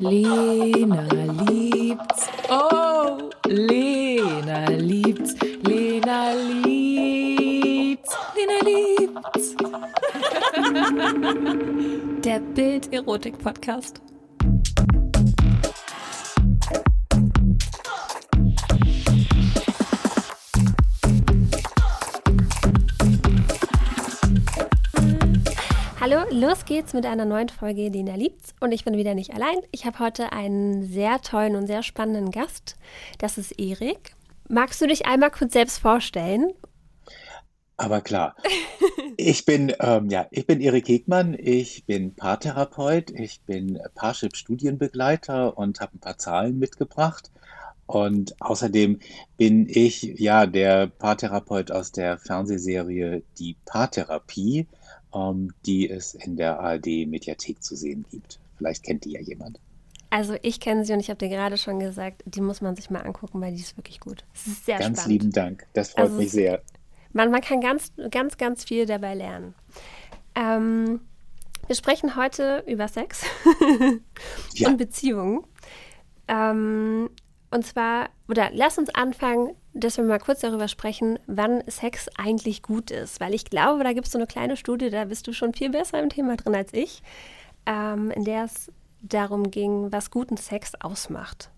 Lena liebt's. Oh, Lena liebt's. Lena liebt's. Lena liebt's. Der Bild-Erotik-Podcast. Hallo, los geht's mit einer neuen Folge Lena liebt's und ich bin wieder nicht allein. Ich habe heute einen sehr tollen und sehr spannenden Gast. Das ist Erik. Magst du dich einmal kurz selbst vorstellen? Aber klar. Ich bin, ähm, ja, ich bin Erik Hegmann, ich bin Paartherapeut, ich bin Parship-Studienbegleiter und habe ein paar Zahlen mitgebracht. Und außerdem bin ich ja der Paartherapeut aus der Fernsehserie Die Paartherapie, die es in der ARD-Mediathek zu sehen gibt. Vielleicht kennt die ja jemand. Also ich kenne sie und ich habe dir gerade schon gesagt, die muss man sich mal angucken, weil die ist wirklich gut. Es ist sehr Ganz spannend. lieben Dank. Das freut Also mich sehr. Man, man kann ganz, ganz, ganz viel dabei lernen. Ähm, wir sprechen heute über Sex Ja. und Beziehungen. Ähm, und zwar, oder lass uns anfangen, dass wir mal kurz darüber sprechen, wann Sex eigentlich gut ist. Weil ich glaube, da gibt es so eine kleine Studie, da bist du schon viel besser im Thema drin als ich, ähm, in der es darum ging, was guten Sex ausmacht.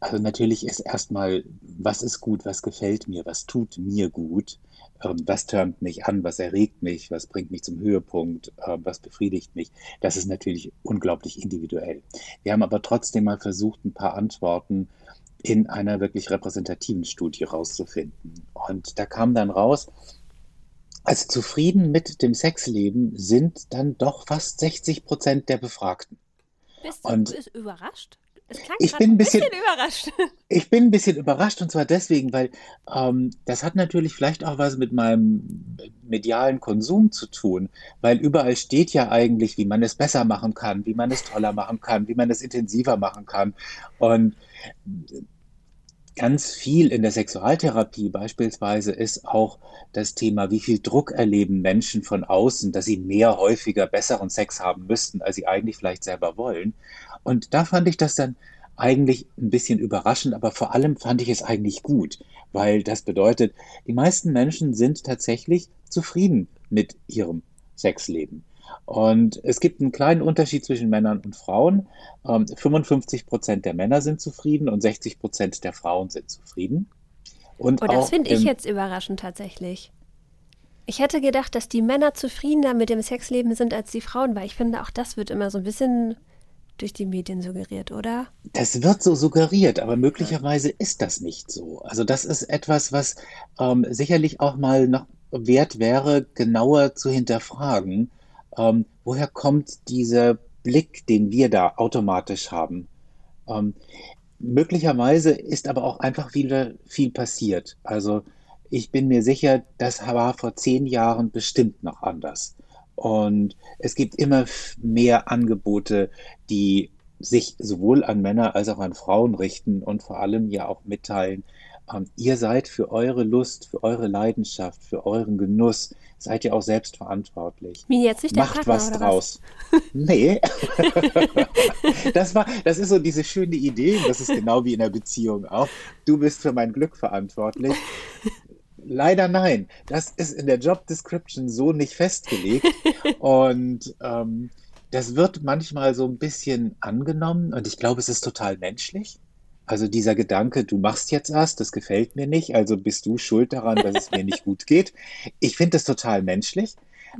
Also natürlich ist erstmal, was ist gut, was gefällt mir, was tut mir gut, was törnt mich an, was erregt mich, was bringt mich zum Höhepunkt, äh, was befriedigt mich. Das ist natürlich unglaublich individuell. Wir haben aber trotzdem mal versucht, ein paar Antworten in einer wirklich repräsentativen Studie rauszufinden. Und da kam dann raus, also zufrieden mit dem Sexleben sind dann doch fast 60 Prozent der Befragten. Bist Und- bist überrascht? Ich bin ein bisschen- überrascht. Ich bin ein bisschen überrascht und zwar deswegen, weil ähm, das hat natürlich vielleicht auch was mit meinem medialen Konsum zu tun, weil überall steht ja eigentlich, wie man es besser machen kann, wie man es toller machen kann, wie man es intensiver machen kann. Und ganz viel in der Sexualtherapie beispielsweise ist auch das Thema, wie viel Druck erleben Menschen von außen, dass sie mehr, häufiger, besseren Sex haben müssten, als sie eigentlich vielleicht selber wollen. Und da fand ich das dann eigentlich ein bisschen überraschend, aber vor allem fand ich es eigentlich gut, weil das bedeutet, die meisten Menschen sind tatsächlich zufrieden mit ihrem Sexleben. Und es gibt einen kleinen Unterschied zwischen Männern und Frauen. Ähm, 55 Prozent der Männer sind zufrieden und 60 Prozent der Frauen sind zufrieden. Und Oh, das finde ich jetzt überraschend tatsächlich. Ich hätte gedacht, dass die Männer zufriedener mit dem Sexleben sind als die Frauen, weil ich finde, auch das wird immer so ein bisschen durch die Medien suggeriert, oder? Das wird so suggeriert, aber möglicherweise ist das nicht so. Also das ist etwas, was ähm, sicherlich auch mal noch wert wäre, genauer zu hinterfragen. Ähm, woher kommt dieser Blick, den wir da automatisch haben? Ähm, möglicherweise ist aber auch einfach wieder viel passiert. Also ich bin mir sicher, das war vor zehn Jahren bestimmt noch anders. Und es gibt immer mehr Angebote, die sich sowohl an Männer als auch an Frauen richten und vor allem ja auch mitteilen, ihr seid für eure Lust, für eure Leidenschaft, für euren Genuss, seid ihr auch selbst verantwortlich. Wie jetzt nicht der Macht Partner was draus. Nee. Das war, das ist so diese schöne Idee, das ist genau wie in der Beziehung auch. Du bist für mein Glück verantwortlich. Leider nein. Das ist in der Job Description so nicht festgelegt. Und ähm, das wird manchmal so ein bisschen angenommen und ich glaube, es ist total menschlich. Also dieser Gedanke, du machst jetzt erst, das gefällt mir nicht, also bist du schuld daran, dass es mir nicht gut geht. Ich finde das total menschlich,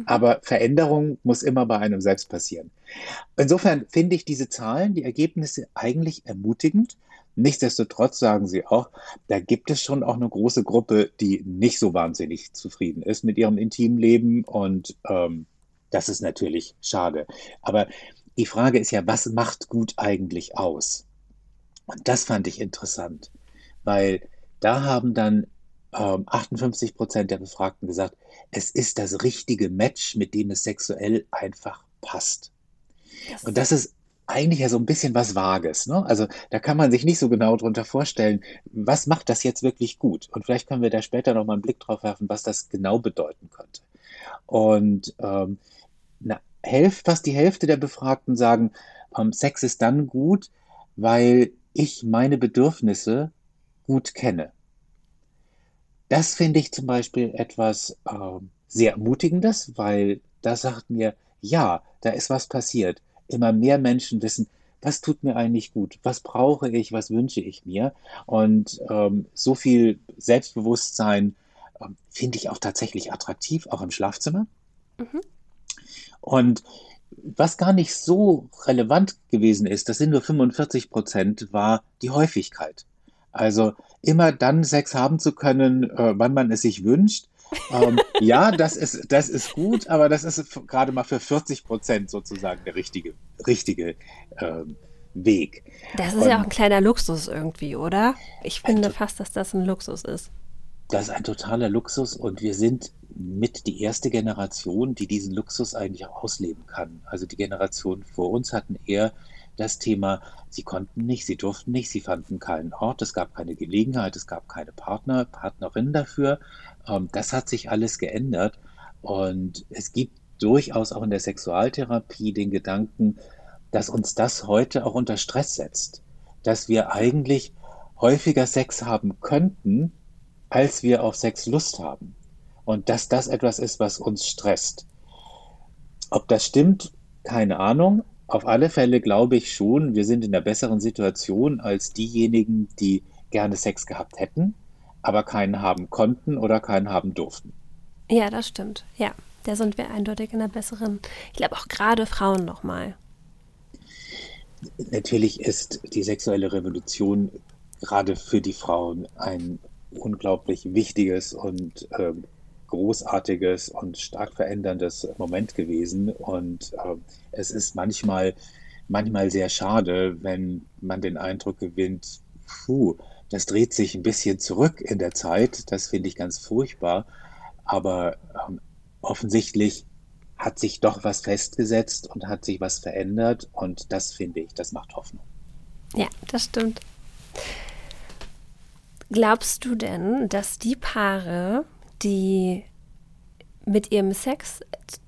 aber Veränderung muss immer bei einem selbst passieren. Insofern finde ich diese Zahlen, die Ergebnisse eigentlich ermutigend. Nichtsdestotrotz sagen sie auch, da gibt es schon auch eine große Gruppe, die nicht so wahnsinnig zufrieden ist mit ihrem intimen Leben und ähm, das ist natürlich schade. Aber die Frage ist ja, was macht gut eigentlich aus? Und das fand ich interessant, weil da haben dann ähm, 58 Prozent der Befragten gesagt, es ist das richtige Match, mit dem es sexuell einfach passt. Und das ist eigentlich ja so ein bisschen was Vages, ne? Also da kann man sich nicht so genau drunter vorstellen, was macht das jetzt wirklich gut? Und vielleicht können wir da später noch mal einen Blick drauf werfen, was das genau bedeuten könnte. Und ähm, na, Hälfte, fast die Hälfte der Befragten sagen, ähm, Sex ist dann gut, weil ich meine Bedürfnisse gut kenne. Das finde ich zum Beispiel etwas äh, sehr Ermutigendes, weil da sagt mir, ja, da ist was passiert. Immer mehr Menschen wissen, was tut mir eigentlich gut, was brauche ich, was wünsche ich mir. Und ähm, so viel Selbstbewusstsein äh, finde ich auch tatsächlich attraktiv, auch im Schlafzimmer. Mhm. Und was gar nicht so relevant gewesen ist, das sind nur 45 Prozent, war die Häufigkeit. Also immer dann Sex haben zu können, äh, wann man es sich wünscht. ähm, ja, das ist, das ist gut, aber das ist gerade mal für 40 Prozent sozusagen der richtige, richtige ähm, Weg. Das ist Und, ja auch ein kleiner Luxus irgendwie, oder? Ich finde fast, dass das ein Luxus ist. Das ist ein totaler Luxus und wir sind mit die erste Generation, die diesen Luxus eigentlich auch ausleben kann. Also die Generation vor uns hatten eher das Thema, sie konnten nicht, sie durften nicht, sie fanden keinen Ort, es gab keine Gelegenheit, es gab keine Partner, Partnerin dafür. Ähm, das hat sich alles geändert und es gibt durchaus auch in der Sexualtherapie den Gedanken, dass uns das heute auch unter Stress setzt, dass wir eigentlich häufiger Sex haben könnten, als wir auf Sex Lust haben. Und dass das etwas ist, was uns stresst. Ob das stimmt, keine Ahnung. Auf alle Fälle glaube ich schon, wir sind in einer besseren Situation als diejenigen, die gerne Sex gehabt hätten, aber keinen haben konnten oder keinen haben durften. Ja, das stimmt. Ja, da sind wir eindeutig in einer besseren. Ich glaube auch gerade Frauen nochmal. Natürlich ist die sexuelle Revolution gerade für die Frauen ein unglaublich wichtiges und äh, großartiges und stark veränderndes Moment gewesen. Und äh, es ist manchmal, manchmal sehr schade, wenn man den Eindruck gewinnt, puh, das dreht sich ein bisschen zurück in der Zeit. Das finde ich ganz furchtbar. Aber ähm, offensichtlich hat sich doch was festgesetzt und hat sich was verändert. Und das finde ich, das macht Hoffnung. Ja, das stimmt. Glaubst du denn, dass die Paare, die mit ihrem Sex,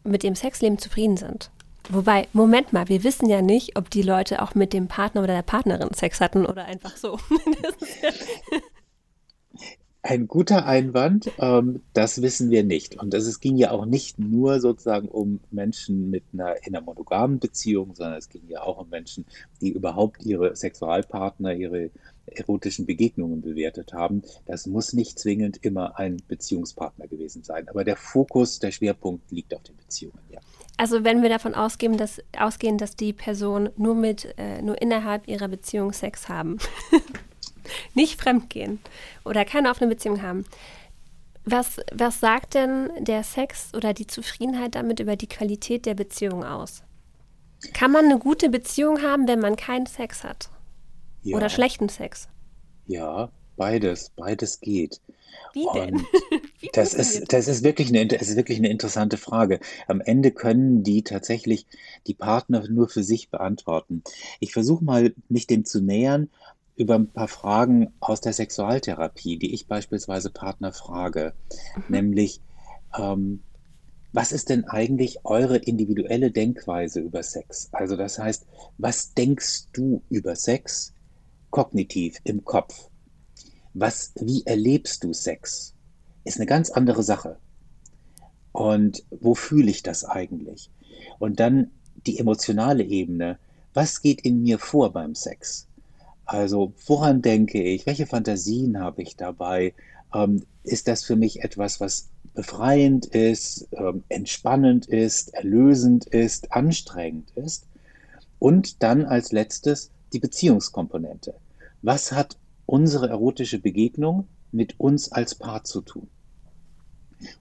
mit ihrem Sexleben zufrieden sind. Wobei, Moment mal, wir wissen ja nicht, ob die Leute auch mit dem Partner oder der Partnerin Sex hatten oder einfach so. Ein guter Einwand, ähm, das wissen wir nicht. Und es ging ja auch nicht nur sozusagen um Menschen mit einer, in einer monogamen Beziehung, sondern es ging ja auch um Menschen, die überhaupt ihre Sexualpartner, ihre erotischen Begegnungen bewertet haben. Das muss nicht zwingend immer ein Beziehungspartner gewesen sein. Aber der Fokus, der Schwerpunkt liegt auf den Beziehungen, ja. Also wenn wir davon ausgehen, dass, ausgehen, dass die Person nur mit, äh, nur innerhalb ihrer Beziehung Sex haben. nicht fremdgehen oder keine offene Beziehung haben. Was, was sagt denn der Sex oder die Zufriedenheit damit über die Qualität der Beziehung aus? Kann man eine gute Beziehung haben, wenn man keinen Sex hat? Ja. Oder schlechten Sex? Ja, beides, beides geht. Wie denn? Wie das, ist, das, ist wirklich eine, das ist wirklich eine interessante Frage. Am Ende können die tatsächlich die Partner nur für sich beantworten. Ich versuche mal, mich dem zu nähern über ein paar Fragen aus der Sexualtherapie, die ich beispielsweise Partner frage, mhm. nämlich ähm, was ist denn eigentlich eure individuelle Denkweise über Sex? Also das heißt, was denkst du über Sex kognitiv im Kopf? Was, wie erlebst du Sex? Ist eine ganz andere Sache. Und wo fühle ich das eigentlich? Und dann die emotionale Ebene. Was geht in mir vor beim Sex? Also woran denke ich? Welche Fantasien habe ich dabei? Ähm, ist das für mich etwas, was befreiend ist, ähm, entspannend ist, erlösend ist, anstrengend ist? Und dann als letztes die Beziehungskomponente. Was hat unsere erotische Begegnung mit uns als Paar zu tun?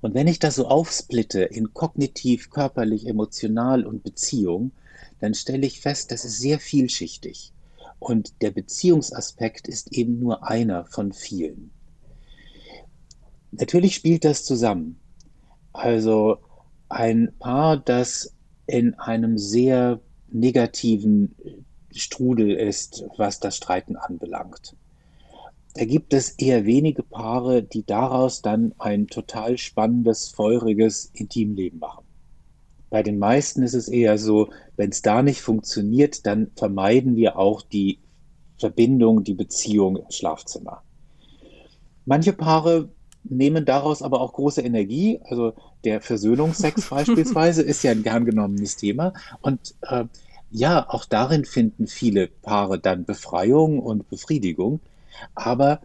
Und wenn ich das so aufsplitte in kognitiv, körperlich, emotional und Beziehung, dann stelle ich fest, das ist sehr vielschichtig. Und der Beziehungsaspekt ist eben nur einer von vielen. Natürlich spielt das zusammen. Also ein Paar, das in einem sehr negativen Strudel ist, was das Streiten anbelangt. Da gibt es eher wenige Paare, die daraus dann ein total spannendes, feuriges Intimleben machen. Bei den meisten ist es eher so, wenn es da nicht funktioniert, dann vermeiden wir auch die Verbindung, die Beziehung im Schlafzimmer. Manche Paare nehmen daraus aber auch große Energie. Also der Versöhnungsex beispielsweise ist ja ein gern genommenes Thema. Und äh, ja, auch darin finden viele Paare dann Befreiung und Befriedigung. Aber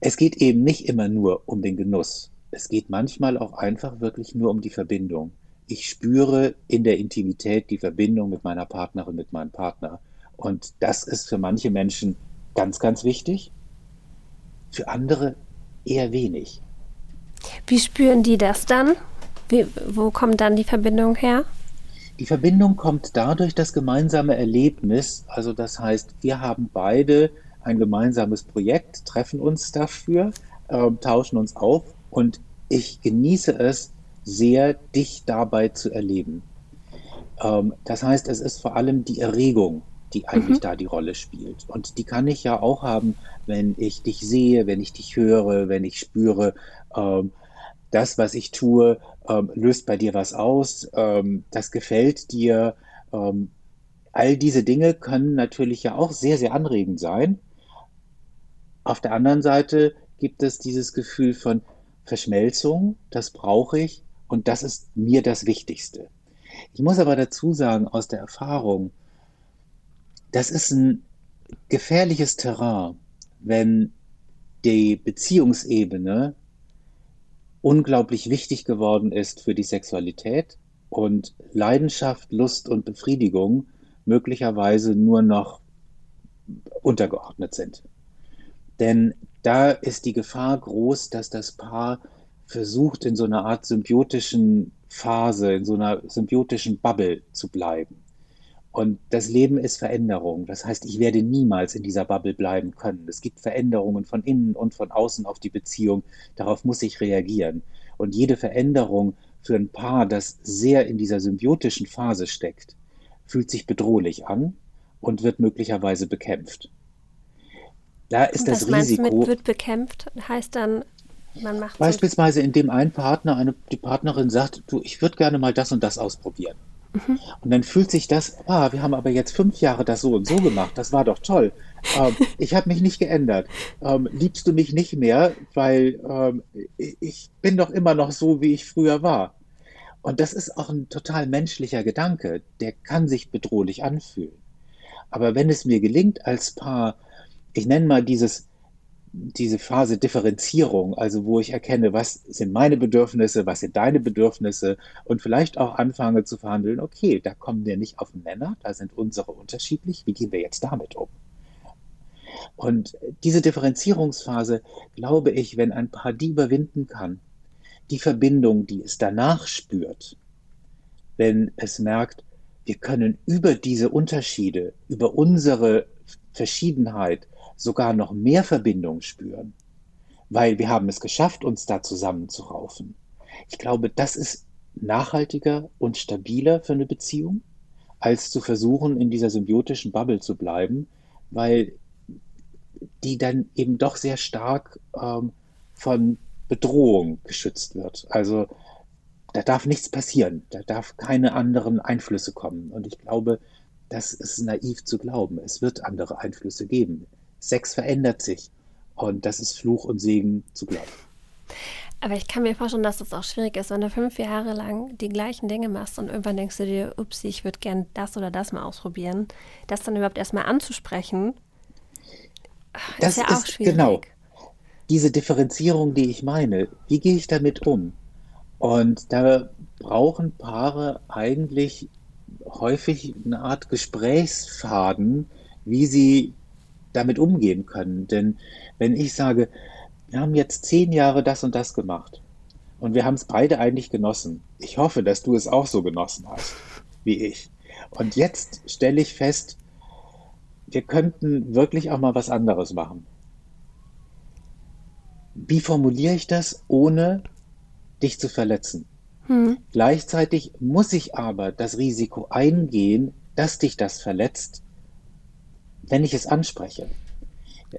es geht eben nicht immer nur um den Genuss. Es geht manchmal auch einfach wirklich nur um die Verbindung. Ich spüre in der Intimität die Verbindung mit meiner Partnerin, mit meinem Partner. Und das ist für manche Menschen ganz, ganz wichtig. Für andere eher wenig. Wie spüren die das dann? Wie, wo kommt dann die Verbindung her? Die Verbindung kommt dadurch das gemeinsame Erlebnis. Also das heißt, wir haben beide ein gemeinsames Projekt, treffen uns dafür, äh, tauschen uns auf und ich genieße es sehr, dich dabei zu erleben. Ähm, das heißt, es ist vor allem die Erregung, die eigentlich mhm. da die Rolle spielt. Und die kann ich ja auch haben, wenn ich dich sehe, wenn ich dich höre, wenn ich spüre, ähm, das, was ich tue, ähm, löst bei dir was aus, ähm, das gefällt dir. Ähm, all diese Dinge können natürlich ja auch sehr, sehr anregend sein. Auf der anderen Seite gibt es dieses Gefühl von Verschmelzung, das brauche ich und das ist mir das Wichtigste. Ich muss aber dazu sagen, aus der Erfahrung, das ist ein gefährliches Terrain, wenn die Beziehungsebene unglaublich wichtig geworden ist für die Sexualität und Leidenschaft, Lust und Befriedigung möglicherweise nur noch untergeordnet sind. Denn da ist die Gefahr groß, dass das Paar versucht, in so einer Art symbiotischen Phase, in so einer symbiotischen Bubble zu bleiben. Und das Leben ist Veränderung. Das heißt, ich werde niemals in dieser Bubble bleiben können. Es gibt Veränderungen von innen und von außen auf die Beziehung. Darauf muss ich reagieren. Und jede Veränderung für ein Paar, das sehr in dieser symbiotischen Phase steckt, fühlt sich bedrohlich an und wird möglicherweise bekämpft. Da ist das Was Risiko. Mit wird bekämpft heißt dann, man macht beispielsweise, indem ein Partner, eine, die Partnerin sagt, du, ich würde gerne mal das und das ausprobieren. Mhm. Und dann fühlt sich das, ah, wir haben aber jetzt fünf Jahre das so und so gemacht, das war doch toll. Ähm, ich habe mich nicht geändert. Ähm, liebst du mich nicht mehr, weil ähm, ich bin doch immer noch so, wie ich früher war. Und das ist auch ein total menschlicher Gedanke, der kann sich bedrohlich anfühlen. Aber wenn es mir gelingt, als Paar, ich nenne mal dieses diese Phase Differenzierung, also wo ich erkenne, was sind meine Bedürfnisse, was sind deine Bedürfnisse und vielleicht auch anfange zu verhandeln, okay, da kommen wir nicht auf den Nenner, da sind unsere unterschiedlich, wie gehen wir jetzt damit um? Und diese Differenzierungsphase, glaube ich, wenn ein Paar die überwinden kann, die Verbindung, die es danach spürt, wenn es merkt, wir können über diese Unterschiede, über unsere Verschiedenheit sogar noch mehr Verbindung spüren, weil wir haben es geschafft, uns da zusammenzuraufen. Ich glaube, das ist nachhaltiger und stabiler für eine Beziehung, als zu versuchen, in dieser symbiotischen Bubble zu bleiben, weil die dann eben doch sehr stark ähm, von Bedrohung geschützt wird. Also da darf nichts passieren, da darf keine anderen Einflüsse kommen. Und ich glaube, das ist naiv zu glauben. Es wird andere Einflüsse geben. Sex verändert sich. Und das ist Fluch und Segen zugleich. Aber ich kann mir vorstellen, dass das auch schwierig ist, wenn du fünf Jahre lang die gleichen Dinge machst und irgendwann denkst du dir, ups, ich würde gern das oder das mal ausprobieren, das dann überhaupt erstmal anzusprechen, das ist ja auch schwierig. Genau. Diese Differenzierung, die ich meine, wie gehe ich damit um? Und da brauchen Paare eigentlich häufig eine Art Gesprächsfaden, wie sie damit umgehen können. Denn wenn ich sage, wir haben jetzt zehn Jahre das und das gemacht und wir haben es beide eigentlich genossen. Ich hoffe, dass du es auch so genossen hast wie ich. Und jetzt stelle ich fest, wir könnten wirklich auch mal was anderes machen. Wie formuliere ich das, ohne dich zu verletzen? Hm. Gleichzeitig muss ich aber das Risiko eingehen, dass dich das verletzt, wenn ich es anspreche.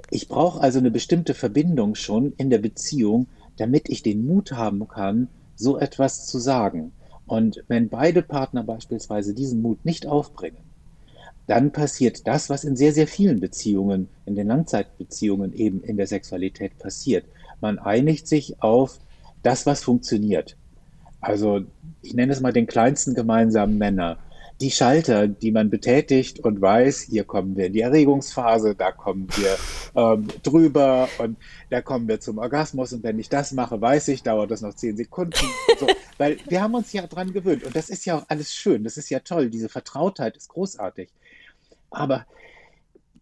Ich brauche also eine bestimmte Verbindung schon in der Beziehung, damit ich den Mut haben kann, so etwas zu sagen. Und wenn beide Partner beispielsweise diesen Mut nicht aufbringen, dann passiert das, was in sehr, sehr vielen Beziehungen, in den Langzeitbeziehungen eben in der Sexualität passiert. Man einigt sich auf das, was funktioniert. Also ich nenne es mal den kleinsten gemeinsamen Nenner die Schalter, die man betätigt und weiß, hier kommen wir in die Erregungsphase, da kommen wir ähm, drüber und da kommen wir zum Orgasmus und wenn ich das mache, weiß ich, dauert das noch zehn Sekunden. So, weil wir haben uns ja dran gewöhnt und das ist ja auch alles schön, das ist ja toll, diese Vertrautheit ist großartig. Aber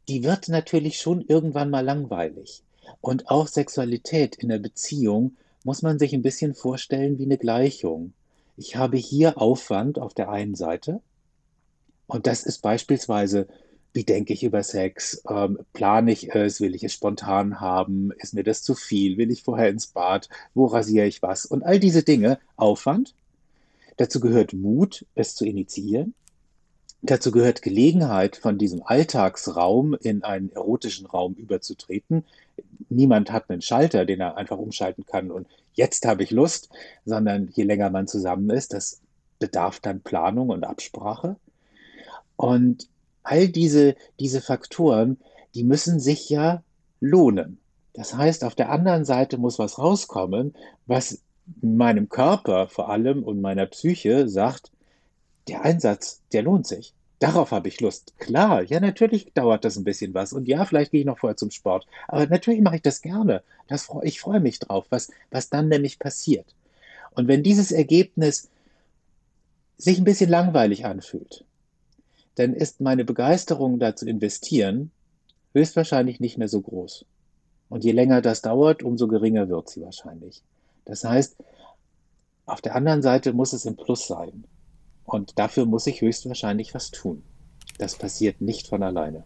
die wird natürlich schon irgendwann mal langweilig. Und auch Sexualität in der Beziehung muss man sich ein bisschen vorstellen wie eine Gleichung. Ich habe hier Aufwand auf der einen Seite, und das ist beispielsweise, wie denke ich über Sex? Ähm, plane ich es? Will ich es spontan haben? Ist mir das zu viel? Will ich vorher ins Bad? Wo rasiere ich was? Und all diese Dinge, Aufwand. Dazu gehört Mut, es zu initiieren. Dazu gehört Gelegenheit, von diesem Alltagsraum in einen erotischen Raum überzutreten. Niemand hat einen Schalter, den er einfach umschalten kann und jetzt habe ich Lust, sondern je länger man zusammen ist, das bedarf dann Planung und Absprache. Und all diese, diese Faktoren, die müssen sich ja lohnen. Das heißt, auf der anderen Seite muss was rauskommen, was meinem Körper vor allem und meiner Psyche sagt, der Einsatz, der lohnt sich. Darauf habe ich Lust. Klar, ja, natürlich dauert das ein bisschen was. Und ja, vielleicht gehe ich noch vorher zum Sport. Aber natürlich mache ich das gerne. Das, ich freue mich drauf, was, was dann nämlich passiert. Und wenn dieses Ergebnis sich ein bisschen langweilig anfühlt, dann ist meine Begeisterung da zu investieren höchstwahrscheinlich nicht mehr so groß. Und je länger das dauert, umso geringer wird sie wahrscheinlich. Das heißt, auf der anderen Seite muss es im Plus sein. Und dafür muss ich höchstwahrscheinlich was tun. Das passiert nicht von alleine.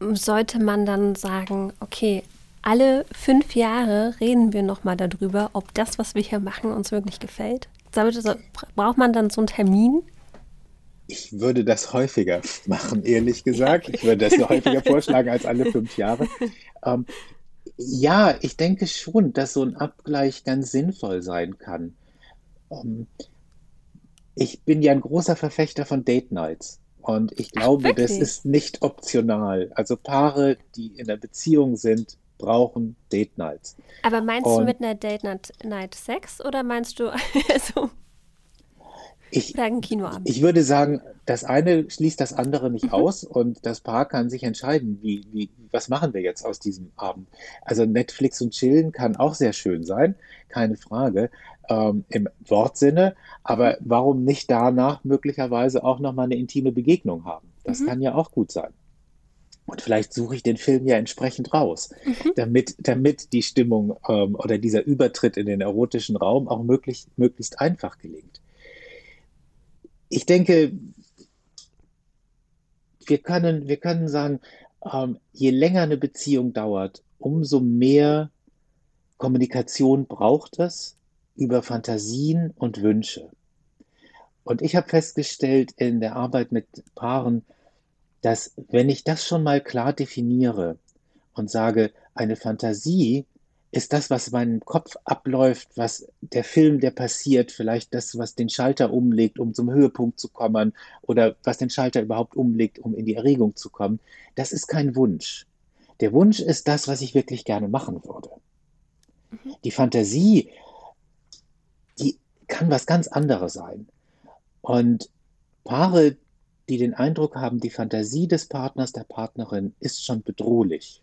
Sollte man dann sagen, okay, alle fünf Jahre reden wir nochmal darüber, ob das, was wir hier machen, uns wirklich gefällt? Braucht man dann so einen Termin? Ich würde das häufiger machen, ehrlich gesagt. Ich würde das häufiger vorschlagen als alle fünf Jahre. Ähm, ja, ich denke schon, dass so ein Abgleich ganz sinnvoll sein kann. Ähm, ich bin ja ein großer Verfechter von Date Nights. Und ich glaube, Ach, das ist nicht optional. Also Paare, die in einer Beziehung sind, brauchen Date Nights. Aber meinst Und du mit einer Date Night Sex oder meinst du also ich, ich würde sagen, das eine schließt das andere nicht mhm. aus und das Paar kann sich entscheiden, wie, wie, was machen wir jetzt aus diesem Abend. Also Netflix und Chillen kann auch sehr schön sein, keine Frage, ähm, im Wortsinne, aber mhm. warum nicht danach möglicherweise auch nochmal eine intime Begegnung haben? Das mhm. kann ja auch gut sein. Und vielleicht suche ich den Film ja entsprechend raus, mhm. damit, damit die Stimmung ähm, oder dieser Übertritt in den erotischen Raum auch möglich, möglichst einfach gelingt ich denke, wir können, wir können sagen, ähm, je länger eine Beziehung dauert, umso mehr Kommunikation braucht es über Fantasien und Wünsche. Und ich habe festgestellt in der Arbeit mit Paaren, dass wenn ich das schon mal klar definiere und sage, eine Fantasie ist das, was in meinem Kopf abläuft, was der Film, der passiert, vielleicht das, was den Schalter umlegt, um zum Höhepunkt zu kommen oder was den Schalter überhaupt umlegt, um in die Erregung zu kommen, das ist kein Wunsch. Der Wunsch ist das, was ich wirklich gerne machen würde. Mhm. Die Fantasie, die kann was ganz anderes sein. Und Paare, die den Eindruck haben, die Fantasie des Partners, der Partnerin ist schon bedrohlich.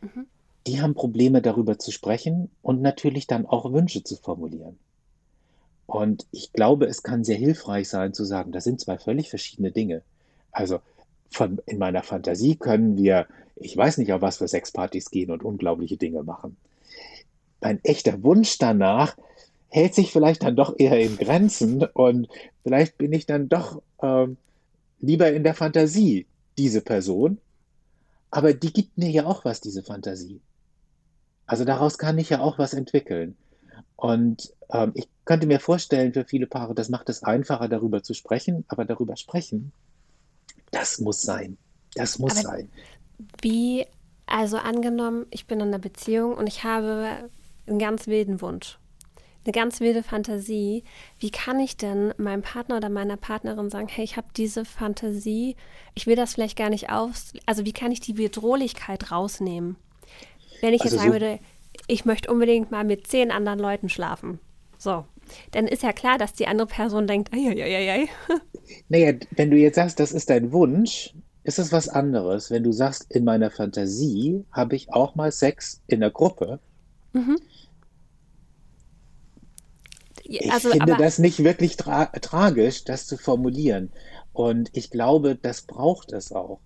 Mhm die haben Probleme darüber zu sprechen und natürlich dann auch Wünsche zu formulieren. Und ich glaube, es kann sehr hilfreich sein zu sagen, das sind zwei völlig verschiedene Dinge. Also von, in meiner Fantasie können wir, ich weiß nicht, auf was für Sexpartys gehen und unglaubliche Dinge machen. Mein echter Wunsch danach hält sich vielleicht dann doch eher in Grenzen und vielleicht bin ich dann doch äh, lieber in der Fantasie diese Person. Aber die gibt mir ja auch was, diese Fantasie. Also daraus kann ich ja auch was entwickeln. Und ähm, ich könnte mir vorstellen, für viele Paare, das macht es einfacher, darüber zu sprechen, aber darüber sprechen, das muss sein. Das muss aber sein. Wie, also angenommen, ich bin in einer Beziehung und ich habe einen ganz wilden Wunsch. eine ganz wilde Fantasie. Wie kann ich denn meinem Partner oder meiner Partnerin sagen, hey, ich habe diese Fantasie, ich will das vielleicht gar nicht aus, also wie kann ich die Bedrohlichkeit rausnehmen? Wenn ich also jetzt sagen so würde, ich möchte unbedingt mal mit zehn anderen Leuten schlafen. So, dann ist ja klar, dass die andere Person denkt, ei. Naja, wenn du jetzt sagst, das ist dein Wunsch, ist es was anderes. Wenn du sagst, in meiner Fantasie habe ich auch mal Sex in der Gruppe. Mhm. Ich also, finde das nicht wirklich tra tragisch, das zu formulieren. Und ich glaube, das braucht es auch.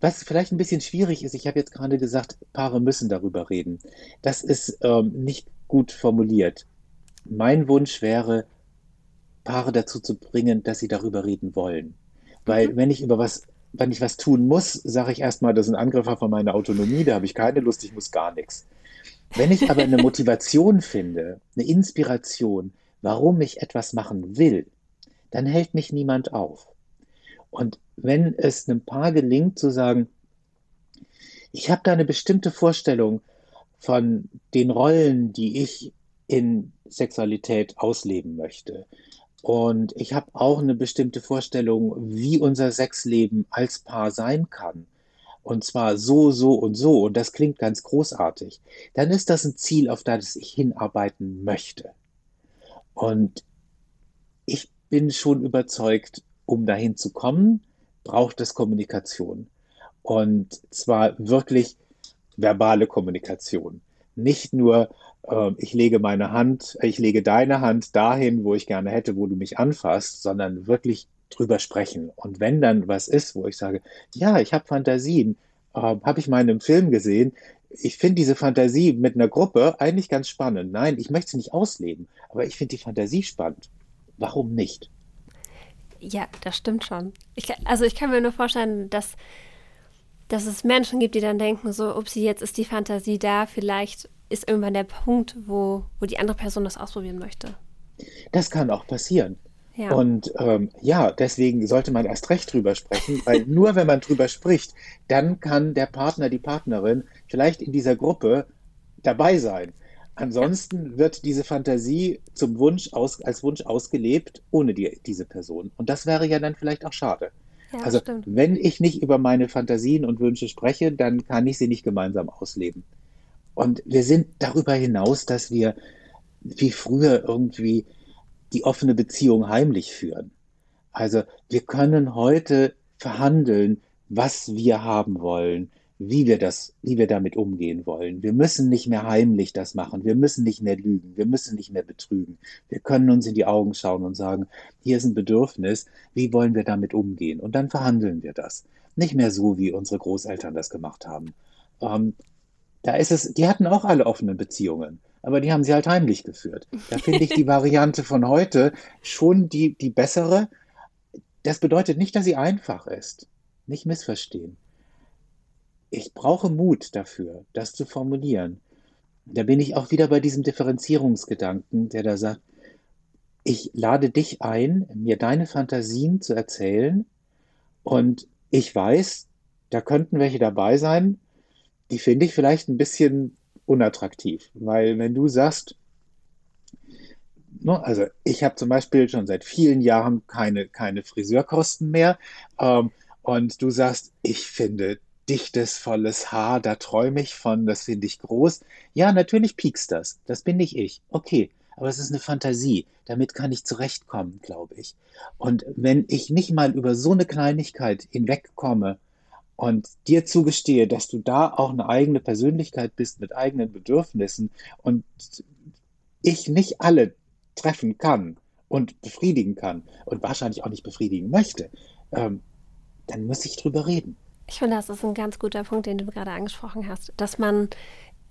Was vielleicht ein bisschen schwierig ist, ich habe jetzt gerade gesagt, Paare müssen darüber reden. Das ist ähm, nicht gut formuliert. Mein Wunsch wäre, Paare dazu zu bringen, dass sie darüber reden wollen. Weil mhm. wenn ich über was, wenn ich was tun muss, sage ich erstmal, das ist ein Angriff auf meine Autonomie, da habe ich keine Lust, ich muss gar nichts. Wenn ich aber eine Motivation finde, eine Inspiration, warum ich etwas machen will, dann hält mich niemand auf. Und wenn es einem Paar gelingt zu sagen, ich habe da eine bestimmte Vorstellung von den Rollen, die ich in Sexualität ausleben möchte. Und ich habe auch eine bestimmte Vorstellung, wie unser Sexleben als Paar sein kann und zwar so, so und so, und das klingt ganz großartig, dann ist das ein Ziel, auf das ich hinarbeiten möchte. Und ich bin schon überzeugt, um dahin zu kommen, braucht es Kommunikation. Und zwar wirklich verbale Kommunikation. Nicht nur, äh, ich lege meine Hand, ich lege deine Hand dahin, wo ich gerne hätte, wo du mich anfasst, sondern wirklich drüber sprechen. Und wenn dann was ist, wo ich sage, ja, ich habe Fantasien, äh, habe ich mal in einem Film gesehen, ich finde diese Fantasie mit einer Gruppe eigentlich ganz spannend. Nein, ich möchte sie nicht ausleben, aber ich finde die Fantasie spannend. Warum nicht? Ja, das stimmt schon. Ich, also ich kann mir nur vorstellen, dass, dass es Menschen gibt, die dann denken, so, upsie, jetzt ist die Fantasie da, vielleicht ist irgendwann der Punkt, wo, wo die andere Person das ausprobieren möchte. Das kann auch passieren. Ja. Und ähm, ja, deswegen sollte man erst recht drüber sprechen, weil nur wenn man drüber spricht, dann kann der Partner, die Partnerin vielleicht in dieser Gruppe dabei sein. Ansonsten wird diese Fantasie zum Wunsch aus, als Wunsch ausgelebt ohne die, diese Person. Und das wäre ja dann vielleicht auch schade. Ja, also stimmt. wenn ich nicht über meine Fantasien und Wünsche spreche, dann kann ich sie nicht gemeinsam ausleben. Und wir sind darüber hinaus, dass wir wie früher irgendwie die offene Beziehung heimlich führen. Also wir können heute verhandeln, was wir haben wollen, wie wir das, wie wir damit umgehen wollen. Wir müssen nicht mehr heimlich das machen. Wir müssen nicht mehr lügen. Wir müssen nicht mehr betrügen. Wir können uns in die Augen schauen und sagen, hier ist ein Bedürfnis. Wie wollen wir damit umgehen? Und dann verhandeln wir das. Nicht mehr so, wie unsere Großeltern das gemacht haben. Ähm, da ist es, die hatten auch alle offene Beziehungen aber die haben sie halt heimlich geführt. Da finde ich die Variante von heute schon die, die bessere. Das bedeutet nicht, dass sie einfach ist. Nicht missverstehen. Ich brauche Mut dafür, das zu formulieren. Da bin ich auch wieder bei diesem Differenzierungsgedanken, der da sagt, ich lade dich ein, mir deine Fantasien zu erzählen und ich weiß, da könnten welche dabei sein, die finde ich vielleicht ein bisschen unattraktiv. Weil wenn du sagst, ne, also ich habe zum Beispiel schon seit vielen Jahren keine, keine Friseurkosten mehr ähm, und du sagst, ich finde dichtes, volles Haar, da träume ich von, das finde ich groß. Ja, natürlich piekst das, das bin nicht ich. Okay, aber es ist eine Fantasie. Damit kann ich zurechtkommen, glaube ich. Und wenn ich nicht mal über so eine Kleinigkeit hinwegkomme, und dir zugestehe, dass du da auch eine eigene Persönlichkeit bist mit eigenen Bedürfnissen und ich nicht alle treffen kann und befriedigen kann und wahrscheinlich auch nicht befriedigen möchte, ähm, dann muss ich drüber reden. Ich finde, das ist ein ganz guter Punkt, den du gerade angesprochen hast, dass man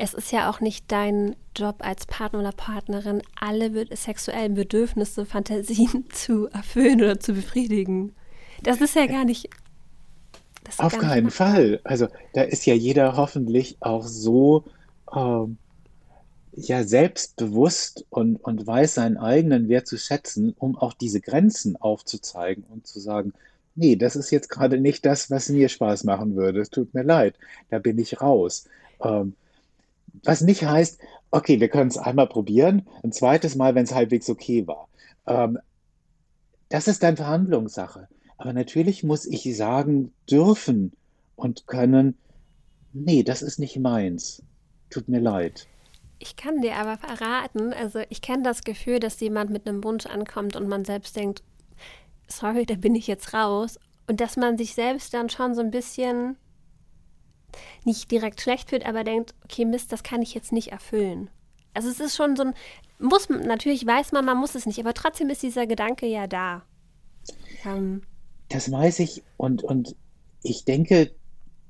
es ist ja auch nicht dein Job als Partner oder Partnerin, alle sexuellen Bedürfnisse, Fantasien zu erfüllen oder zu befriedigen. Das ist ja gar nicht auf keinen Fall. Also da ist ja jeder hoffentlich auch so ähm, ja selbstbewusst und, und weiß seinen eigenen Wert zu schätzen, um auch diese Grenzen aufzuzeigen und zu sagen, nee, das ist jetzt gerade nicht das, was mir Spaß machen würde. Es tut mir leid, da bin ich raus. Ähm, was nicht heißt, Okay, wir können es einmal probieren. Ein zweites Mal, wenn es halbwegs okay war. Ähm, das ist dann Verhandlungssache. Aber natürlich muss ich sagen dürfen und können, nee, das ist nicht meins. Tut mir leid. Ich kann dir aber verraten, also ich kenne das Gefühl, dass jemand mit einem Wunsch ankommt und man selbst denkt, sorry, da bin ich jetzt raus. Und dass man sich selbst dann schon so ein bisschen nicht direkt schlecht fühlt, aber denkt, okay, Mist, das kann ich jetzt nicht erfüllen. Also es ist schon so ein, muss natürlich weiß man, man muss es nicht, aber trotzdem ist dieser Gedanke ja da. Ähm, das weiß ich und, und ich denke,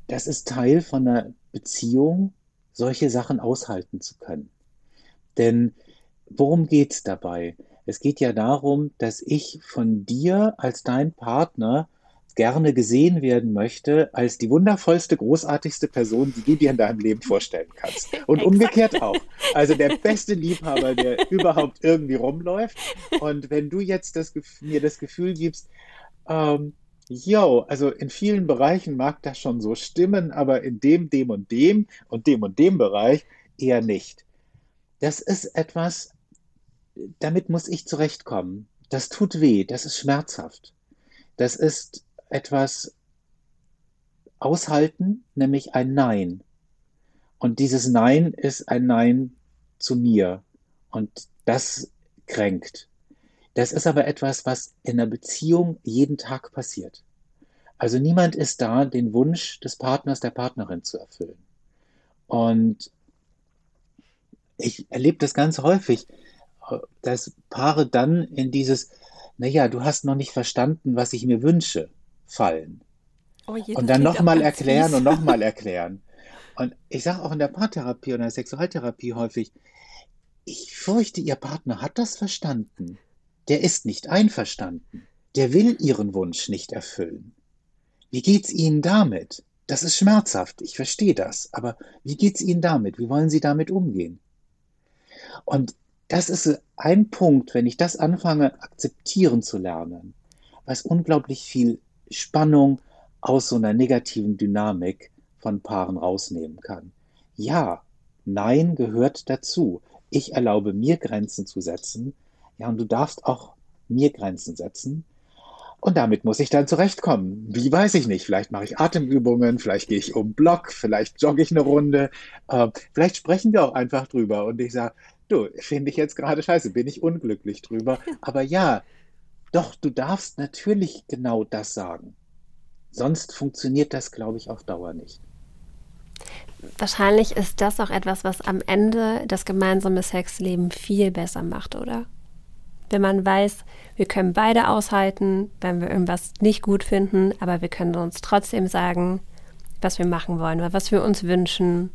das ist Teil von einer Beziehung, solche Sachen aushalten zu können. Denn worum geht es dabei? Es geht ja darum, dass ich von dir als dein Partner gerne gesehen werden möchte als die wundervollste, großartigste Person, die du dir in deinem Leben vorstellen kannst. Und umgekehrt auch. Also der beste Liebhaber, der überhaupt irgendwie rumläuft. Und wenn du jetzt das, mir das Gefühl gibst, ähm, yo, also in vielen Bereichen mag das schon so stimmen, aber in dem, dem und dem und dem und dem Bereich eher nicht. Das ist etwas, damit muss ich zurechtkommen. Das tut weh, das ist schmerzhaft. Das ist etwas aushalten, nämlich ein Nein. Und dieses Nein ist ein Nein zu mir. Und das kränkt. Das ist aber etwas, was in einer Beziehung jeden Tag passiert. Also niemand ist da, den Wunsch des Partners, der Partnerin zu erfüllen. Und ich erlebe das ganz häufig, dass Paare dann in dieses, naja, du hast noch nicht verstanden, was ich mir wünsche fallen. Oh und dann nochmal erklären und nochmal erklären. Und ich sage auch in der Paartherapie oder der Sexualtherapie häufig, ich fürchte, Ihr Partner hat das verstanden. Der ist nicht einverstanden. Der will Ihren Wunsch nicht erfüllen. Wie geht's Ihnen damit? Das ist schmerzhaft, ich verstehe das, aber wie geht's Ihnen damit? Wie wollen Sie damit umgehen? Und das ist ein Punkt, wenn ich das anfange, akzeptieren zu lernen, was unglaublich viel Spannung aus so einer negativen Dynamik von Paaren rausnehmen kann. Ja, Nein gehört dazu. Ich erlaube mir Grenzen zu setzen. Ja, und du darfst auch mir Grenzen setzen. Und damit muss ich dann zurechtkommen. Wie weiß ich nicht. Vielleicht mache ich Atemübungen, vielleicht gehe ich um Block, vielleicht jogge ich eine Runde. Äh, vielleicht sprechen wir auch einfach drüber und ich sage, du, finde ich jetzt gerade scheiße, bin ich unglücklich drüber. Aber ja, doch, du darfst natürlich genau das sagen. Sonst funktioniert das, glaube ich, auf Dauer nicht. Wahrscheinlich ist das auch etwas, was am Ende das gemeinsame Sexleben viel besser macht, oder? Wenn man weiß, wir können beide aushalten, wenn wir irgendwas nicht gut finden, aber wir können uns trotzdem sagen, was wir machen wollen oder was wir uns wünschen.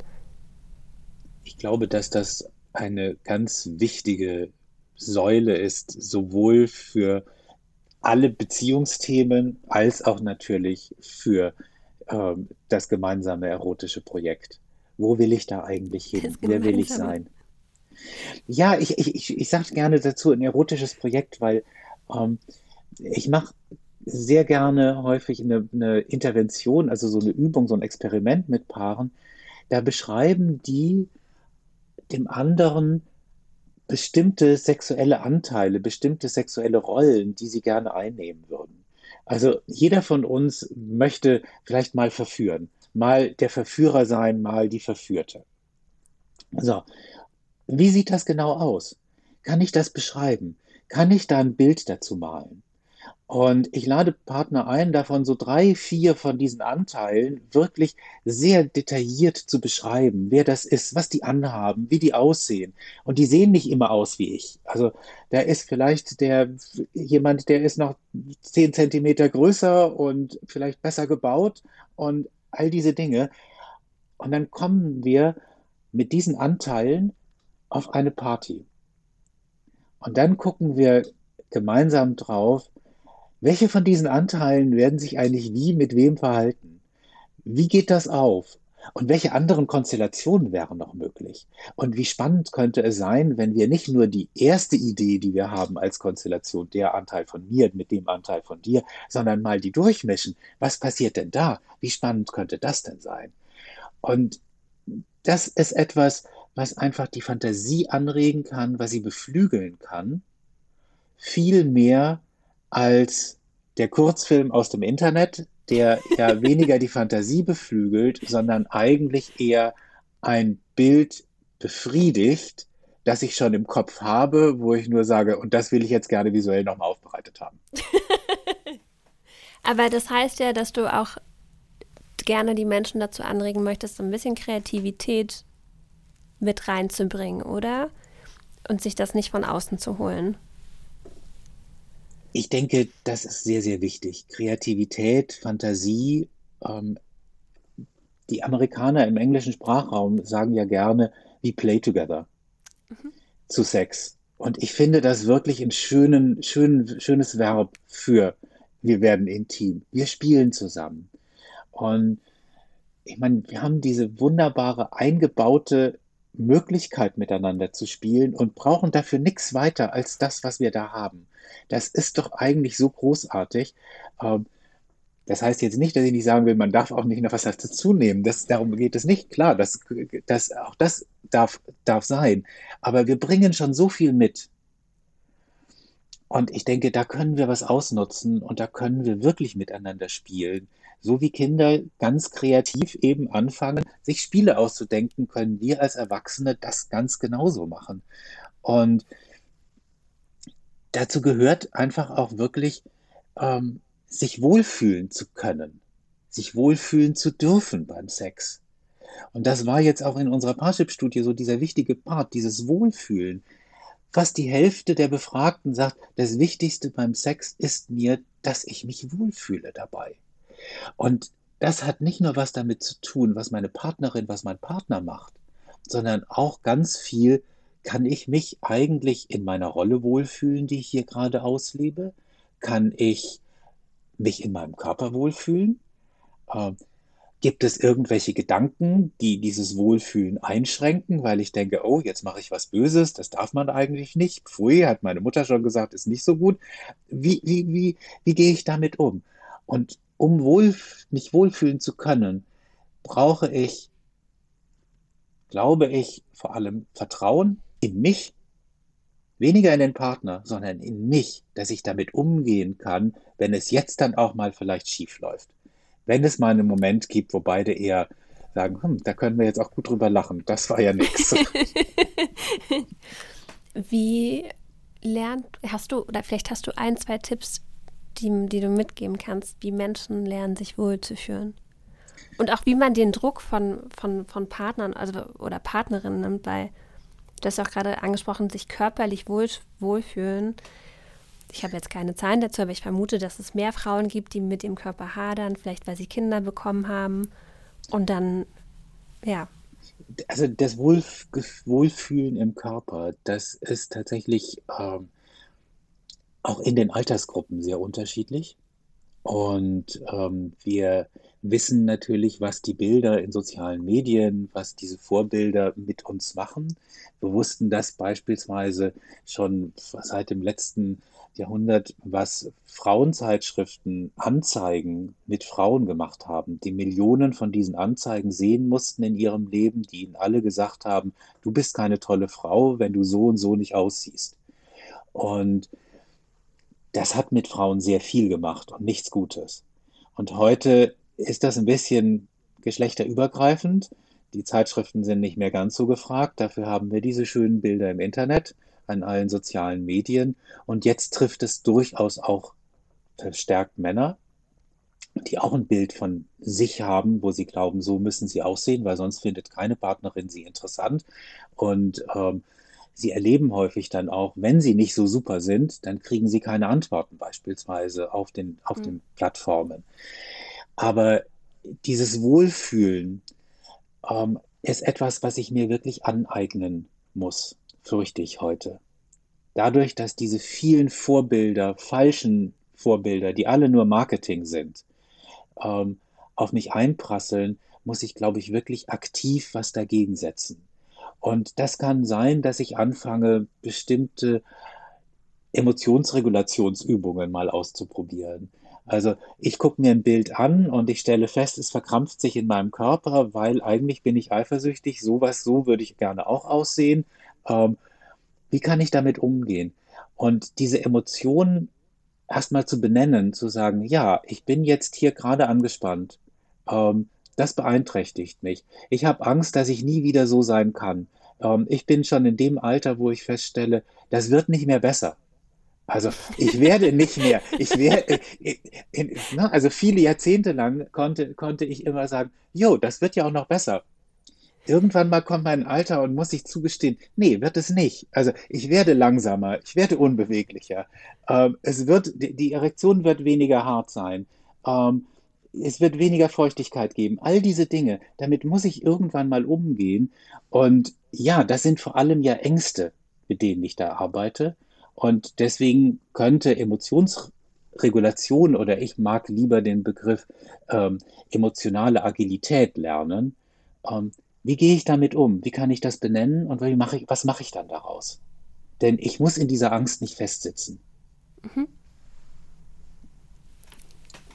Ich glaube, dass das eine ganz wichtige Säule ist, sowohl für alle Beziehungsthemen als auch natürlich für ähm, das gemeinsame erotische Projekt. Wo will ich da eigentlich hin? Wer will ich sein? Ja, ich, ich, ich, ich sage gerne dazu ein erotisches Projekt, weil ähm, ich mache sehr gerne häufig eine, eine Intervention, also so eine Übung, so ein Experiment mit Paaren. Da beschreiben die dem anderen bestimmte sexuelle Anteile, bestimmte sexuelle Rollen, die sie gerne einnehmen würden. Also jeder von uns möchte vielleicht mal verführen, mal der Verführer sein, mal die Verführte. So, wie sieht das genau aus? Kann ich das beschreiben? Kann ich da ein Bild dazu malen? Und ich lade Partner ein, davon so drei, vier von diesen Anteilen wirklich sehr detailliert zu beschreiben, wer das ist, was die anhaben, wie die aussehen. Und die sehen nicht immer aus wie ich. Also da ist vielleicht der jemand, der ist noch zehn Zentimeter größer und vielleicht besser gebaut und all diese Dinge. Und dann kommen wir mit diesen Anteilen auf eine Party. Und dann gucken wir gemeinsam drauf, welche von diesen Anteilen werden sich eigentlich wie mit wem verhalten? Wie geht das auf? Und welche anderen Konstellationen wären noch möglich? Und wie spannend könnte es sein, wenn wir nicht nur die erste Idee, die wir haben als Konstellation, der Anteil von mir mit dem Anteil von dir, sondern mal die durchmischen. Was passiert denn da? Wie spannend könnte das denn sein? Und das ist etwas, was einfach die Fantasie anregen kann, was sie beflügeln kann, viel mehr als der Kurzfilm aus dem Internet, der ja weniger die Fantasie beflügelt, sondern eigentlich eher ein Bild befriedigt, das ich schon im Kopf habe, wo ich nur sage, und das will ich jetzt gerne visuell nochmal aufbereitet haben. Aber das heißt ja, dass du auch gerne die Menschen dazu anregen möchtest, ein bisschen Kreativität mit reinzubringen, oder? Und sich das nicht von außen zu holen. Ich denke, das ist sehr, sehr wichtig. Kreativität, Fantasie. Ähm, die Amerikaner im englischen Sprachraum sagen ja gerne, we play together mhm. zu Sex. Und ich finde das wirklich ein schönen, schönen, schönes Verb für wir werden intim. Wir spielen zusammen. Und ich meine, wir haben diese wunderbare eingebaute Möglichkeit miteinander zu spielen und brauchen dafür nichts weiter als das, was wir da haben. Das ist doch eigentlich so großartig. Ähm, das heißt jetzt nicht, dass ich nicht sagen will, man darf auch nicht noch was dazu nehmen. Das, darum geht es nicht. Klar, das, das, auch das darf, darf sein. Aber wir bringen schon so viel mit. Und ich denke, da können wir was ausnutzen und da können wir wirklich miteinander spielen. So wie Kinder ganz kreativ eben anfangen, sich Spiele auszudenken, können wir als Erwachsene das ganz genauso machen. Und dazu gehört einfach auch wirklich, ähm, sich wohlfühlen zu können, sich wohlfühlen zu dürfen beim Sex. Und das war jetzt auch in unserer Parship-Studie so dieser wichtige Part, dieses Wohlfühlen. Fast die Hälfte der Befragten sagt, das Wichtigste beim Sex ist mir, dass ich mich wohlfühle dabei. Und das hat nicht nur was damit zu tun, was meine Partnerin, was mein Partner macht, sondern auch ganz viel, kann ich mich eigentlich in meiner Rolle wohlfühlen, die ich hier gerade auslebe? Kann ich mich in meinem Körper wohlfühlen? Ähm, gibt es irgendwelche Gedanken, die dieses Wohlfühlen einschränken, weil ich denke, oh, jetzt mache ich was Böses, das darf man eigentlich nicht. Pfui, hat meine Mutter schon gesagt, ist nicht so gut. Wie, wie, wie, wie gehe ich damit um? Und um wohl, mich wohlfühlen zu können, brauche ich, glaube ich, vor allem Vertrauen in mich, weniger in den Partner, sondern in mich, dass ich damit umgehen kann, wenn es jetzt dann auch mal vielleicht schief läuft. Wenn es mal einen Moment gibt, wo beide eher sagen, hm, da können wir jetzt auch gut drüber lachen, das war ja nichts. Wie lernt, hast du, oder vielleicht hast du ein, zwei Tipps, die, die du mitgeben kannst, wie Menschen lernen, sich wohl zu führen. Und auch wie man den Druck von, von, von Partnern also, oder Partnerinnen nimmt, weil du hast auch gerade angesprochen, sich körperlich wohl, wohlfühlen. Ich habe jetzt keine Zahlen dazu, aber ich vermute, dass es mehr Frauen gibt, die mit dem Körper hadern, vielleicht weil sie Kinder bekommen haben und dann, ja. Also das Wohlf Wohlfühlen im Körper, das ist tatsächlich ähm, auch in den Altersgruppen sehr unterschiedlich. Und ähm, wir wissen natürlich, was die Bilder in sozialen Medien, was diese Vorbilder mit uns machen. Wir wussten das beispielsweise schon seit dem letzten Jahrhundert, was Frauenzeitschriften Anzeigen mit Frauen gemacht haben, die Millionen von diesen Anzeigen sehen mussten in ihrem Leben, die ihnen alle gesagt haben, du bist keine tolle Frau, wenn du so und so nicht aussiehst. Und das hat mit Frauen sehr viel gemacht und nichts Gutes. Und heute ist das ein bisschen geschlechterübergreifend. Die Zeitschriften sind nicht mehr ganz so gefragt. Dafür haben wir diese schönen Bilder im Internet, an allen sozialen Medien. Und jetzt trifft es durchaus auch verstärkt Männer, die auch ein Bild von sich haben, wo sie glauben, so müssen sie aussehen, weil sonst findet keine Partnerin sie interessant. Und ähm, sie erleben häufig dann auch, wenn sie nicht so super sind, dann kriegen sie keine Antworten beispielsweise auf den, auf mhm. den Plattformen. Aber dieses Wohlfühlen ähm, ist etwas, was ich mir wirklich aneignen muss, fürchte ich heute. Dadurch, dass diese vielen Vorbilder, falschen Vorbilder, die alle nur Marketing sind, ähm, auf mich einprasseln, muss ich, glaube ich, wirklich aktiv was dagegen setzen. Und das kann sein, dass ich anfange, bestimmte Emotionsregulationsübungen mal auszuprobieren. Also ich gucke mir ein Bild an und ich stelle fest, es verkrampft sich in meinem Körper, weil eigentlich bin ich eifersüchtig. Sowas, so würde ich gerne auch aussehen. Ähm, wie kann ich damit umgehen? Und diese Emotionen erstmal zu benennen, zu sagen, ja, ich bin jetzt hier gerade angespannt. Ähm, das beeinträchtigt mich. Ich habe Angst, dass ich nie wieder so sein kann. Ähm, ich bin schon in dem Alter, wo ich feststelle, das wird nicht mehr besser. Also ich werde nicht mehr, ich werde, äh, ne, also viele Jahrzehnte lang konnte, konnte ich immer sagen, jo, das wird ja auch noch besser. Irgendwann mal kommt mein Alter und muss ich zugestehen, nee, wird es nicht. Also ich werde langsamer, ich werde unbeweglicher. Ähm, es wird, die Erektion wird weniger hart sein. Ähm, es wird weniger Feuchtigkeit geben. All diese Dinge, damit muss ich irgendwann mal umgehen. Und ja, das sind vor allem ja Ängste, mit denen ich da arbeite. Und deswegen könnte Emotionsregulation oder ich mag lieber den Begriff ähm, emotionale Agilität lernen. Ähm, wie gehe ich damit um? Wie kann ich das benennen und wie mache ich, was mache ich dann daraus? Denn ich muss in dieser Angst nicht festsitzen. Mhm.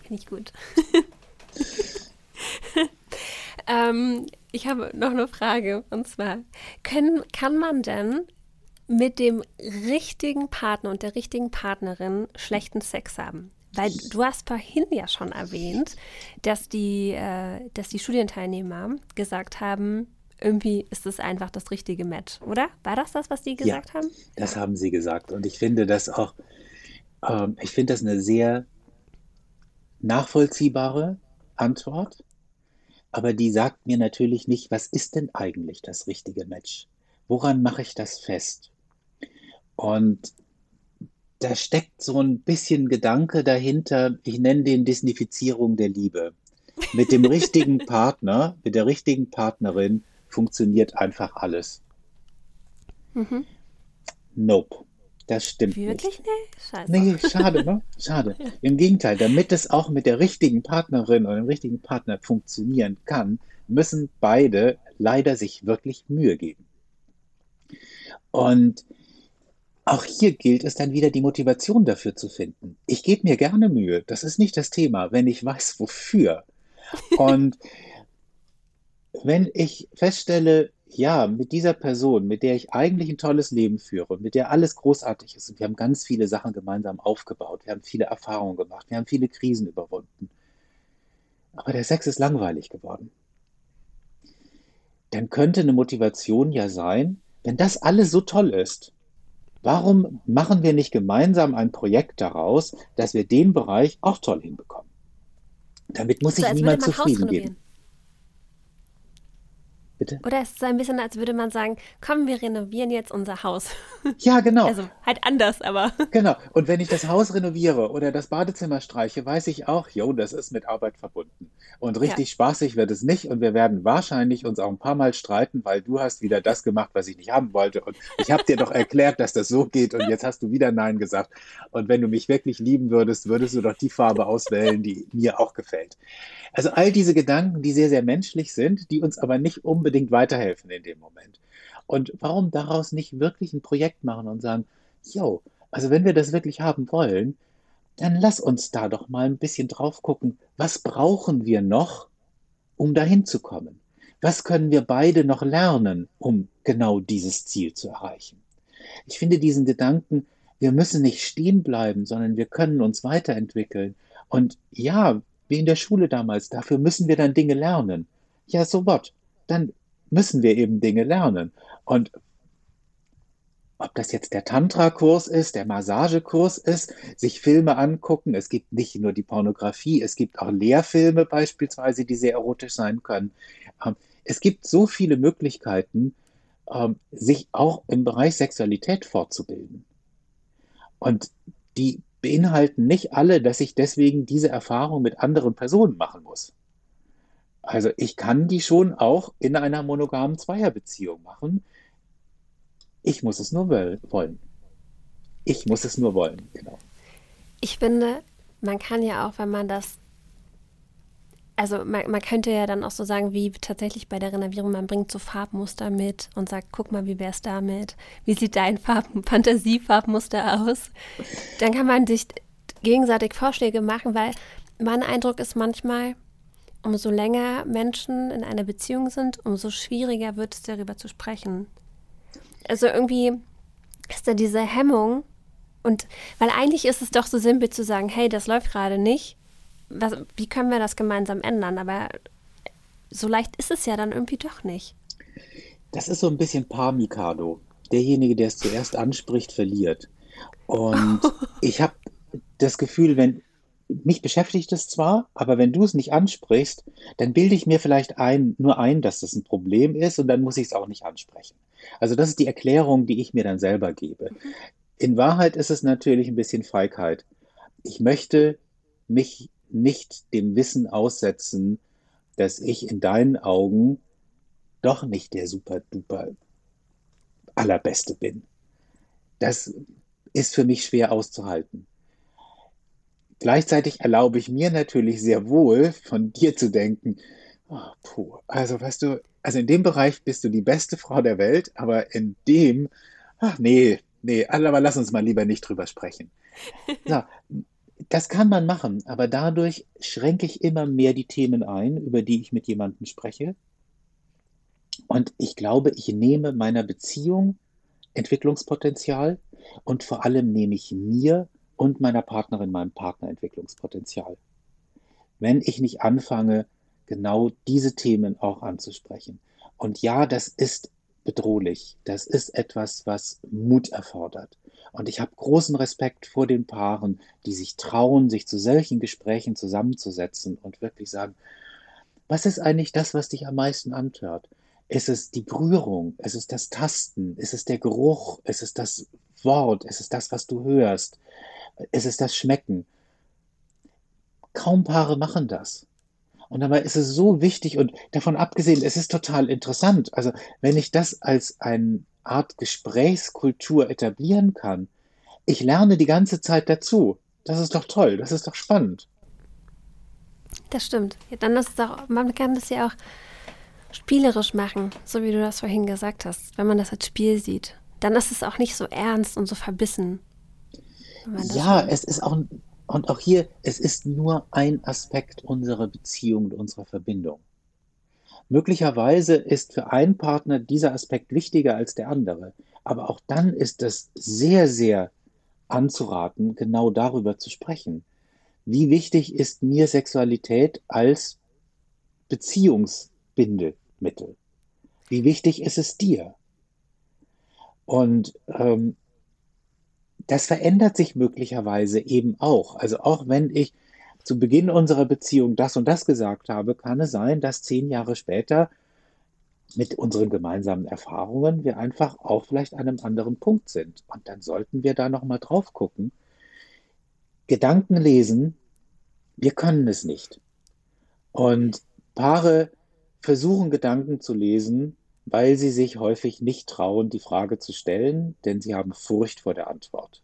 Finde ich gut. ähm, ich habe noch eine Frage und zwar, können, kann man denn mit dem richtigen Partner und der richtigen Partnerin schlechten Sex haben? Weil du hast vorhin ja schon erwähnt, dass die, äh, dass die Studienteilnehmer gesagt haben, irgendwie ist es einfach das richtige Match, oder? War das das, was die gesagt ja, haben? Das haben sie gesagt. Und ich finde das auch, ähm, ich finde das eine sehr nachvollziehbare Antwort. Aber die sagt mir natürlich nicht, was ist denn eigentlich das richtige Match? Woran mache ich das fest? Und da steckt so ein bisschen Gedanke dahinter, ich nenne den Disnifizierung der Liebe. Mit dem richtigen Partner, mit der richtigen Partnerin funktioniert einfach alles. Mhm. Nope. Das stimmt Wirklich nicht. nicht? Scheiße. Nee, schade, ne? Schade. Im Gegenteil, damit es auch mit der richtigen Partnerin oder dem richtigen Partner funktionieren kann, müssen beide leider sich wirklich Mühe geben. Und auch hier gilt es dann wieder, die Motivation dafür zu finden. Ich gebe mir gerne Mühe, das ist nicht das Thema, wenn ich weiß, wofür. Und wenn ich feststelle, ja, mit dieser Person, mit der ich eigentlich ein tolles Leben führe, mit der alles großartig ist, und wir haben ganz viele Sachen gemeinsam aufgebaut, wir haben viele Erfahrungen gemacht, wir haben viele Krisen überwunden, aber der Sex ist langweilig geworden, dann könnte eine Motivation ja sein, wenn das alles so toll ist, Warum machen wir nicht gemeinsam ein Projekt daraus, dass wir den Bereich auch toll hinbekommen? Damit muss sich also niemand zufrieden geben. Bitte? Oder es ist so ein bisschen, als würde man sagen, komm, wir renovieren jetzt unser Haus. Ja, genau. Also halt anders, aber. Genau. Und wenn ich das Haus renoviere oder das Badezimmer streiche, weiß ich auch, jo, das ist mit Arbeit verbunden. Und richtig ja. spaßig wird es nicht. Und wir werden wahrscheinlich uns auch ein paar Mal streiten, weil du hast wieder das gemacht, was ich nicht haben wollte. Und ich habe dir doch erklärt, dass das so geht. Und jetzt hast du wieder Nein gesagt. Und wenn du mich wirklich lieben würdest, würdest du doch die Farbe auswählen, die mir auch gefällt. Also all diese Gedanken, die sehr, sehr menschlich sind, die uns aber nicht unbedingt weiterhelfen in dem Moment. Und warum daraus nicht wirklich ein Projekt machen und sagen, yo, also wenn wir das wirklich haben wollen, dann lass uns da doch mal ein bisschen drauf gucken, was brauchen wir noch, um dahin zu kommen? Was können wir beide noch lernen, um genau dieses Ziel zu erreichen? Ich finde diesen Gedanken, wir müssen nicht stehen bleiben, sondern wir können uns weiterentwickeln. Und ja, wie in der Schule damals. Dafür müssen wir dann Dinge lernen. Ja, so what? Dann müssen wir eben Dinge lernen. Und ob das jetzt der Tantra-Kurs ist, der Massagekurs ist, sich Filme angucken. Es gibt nicht nur die Pornografie, es gibt auch Lehrfilme beispielsweise, die sehr erotisch sein können. Ähm, es gibt so viele Möglichkeiten, ähm, sich auch im Bereich Sexualität fortzubilden. Und die beinhalten nicht alle, dass ich deswegen diese Erfahrung mit anderen Personen machen muss. Also ich kann die schon auch in einer monogamen Zweierbeziehung machen. Ich muss es nur wollen. Ich muss es nur wollen, genau. Ich finde, man kann ja auch, wenn man das also man, man, könnte ja dann auch so sagen, wie tatsächlich bei der Renovierung, man bringt so Farbmuster mit und sagt, guck mal, wie wäre es damit? Wie sieht dein Farb Fantasiefarbmuster aus? Dann kann man sich gegenseitig Vorschläge machen, weil mein Eindruck ist manchmal, umso länger Menschen in einer Beziehung sind, umso schwieriger wird es darüber zu sprechen. Also irgendwie ist da diese Hemmung und weil eigentlich ist es doch so simpel zu sagen, hey, das läuft gerade nicht. Was, wie können wir das gemeinsam ändern? Aber so leicht ist es ja dann irgendwie doch nicht. Das ist so ein bisschen Paar Mikado. Derjenige, der es zuerst anspricht, verliert. Und ich habe das Gefühl, wenn mich beschäftigt es zwar, aber wenn du es nicht ansprichst, dann bilde ich mir vielleicht ein, nur ein, dass das ein Problem ist und dann muss ich es auch nicht ansprechen. Also das ist die Erklärung, die ich mir dann selber gebe. In Wahrheit ist es natürlich ein bisschen Feigheit. Ich möchte mich nicht dem Wissen aussetzen, dass ich in deinen Augen doch nicht der super duper allerbeste bin. Das ist für mich schwer auszuhalten. Gleichzeitig erlaube ich mir natürlich sehr wohl, von dir zu denken, oh, puh, also weißt du, also in dem Bereich bist du die beste Frau der Welt, aber in dem, ach nee, nee, aber lass uns mal lieber nicht drüber sprechen. So, das kann man machen, aber dadurch schränke ich immer mehr die Themen ein, über die ich mit jemandem spreche. Und ich glaube, ich nehme meiner Beziehung Entwicklungspotenzial und vor allem nehme ich mir und meiner Partnerin, meinem Partner Entwicklungspotenzial. Wenn ich nicht anfange, genau diese Themen auch anzusprechen. Und ja, das ist bedrohlich. Das ist etwas, was Mut erfordert. Und ich habe großen Respekt vor den Paaren, die sich trauen, sich zu solchen Gesprächen zusammenzusetzen und wirklich sagen, was ist eigentlich das, was dich am meisten antört? Ist es die Berührung? Ist es das Tasten? Ist es der Geruch? Ist es das Wort? Ist es das, was du hörst? Es ist das Schmecken. Kaum Paare machen das. Und dabei ist es so wichtig und davon abgesehen, es ist total interessant. Also wenn ich das als eine Art Gesprächskultur etablieren kann, ich lerne die ganze Zeit dazu. Das ist doch toll, das ist doch spannend. Das stimmt. Ja, dann ist es auch, man kann das ja auch spielerisch machen, so wie du das vorhin gesagt hast, wenn man das als Spiel sieht. Dann ist es auch nicht so ernst und so verbissen. Ja, es ist auch, und auch hier, es ist nur ein Aspekt unserer Beziehung, unserer Verbindung. Möglicherweise ist für einen Partner dieser Aspekt wichtiger als der andere. Aber auch dann ist es sehr, sehr anzuraten, genau darüber zu sprechen. Wie wichtig ist mir Sexualität als Beziehungsbindemittel? Wie wichtig ist es dir? Und ähm, das verändert sich möglicherweise eben auch. Also auch wenn ich zu Beginn unserer Beziehung das und das gesagt habe, kann es sein, dass zehn Jahre später mit unseren gemeinsamen Erfahrungen wir einfach auch vielleicht an einem anderen Punkt sind. Und dann sollten wir da nochmal drauf gucken. Gedanken lesen, wir können es nicht. Und Paare versuchen Gedanken zu lesen, weil sie sich häufig nicht trauen, die Frage zu stellen, denn sie haben Furcht vor der Antwort.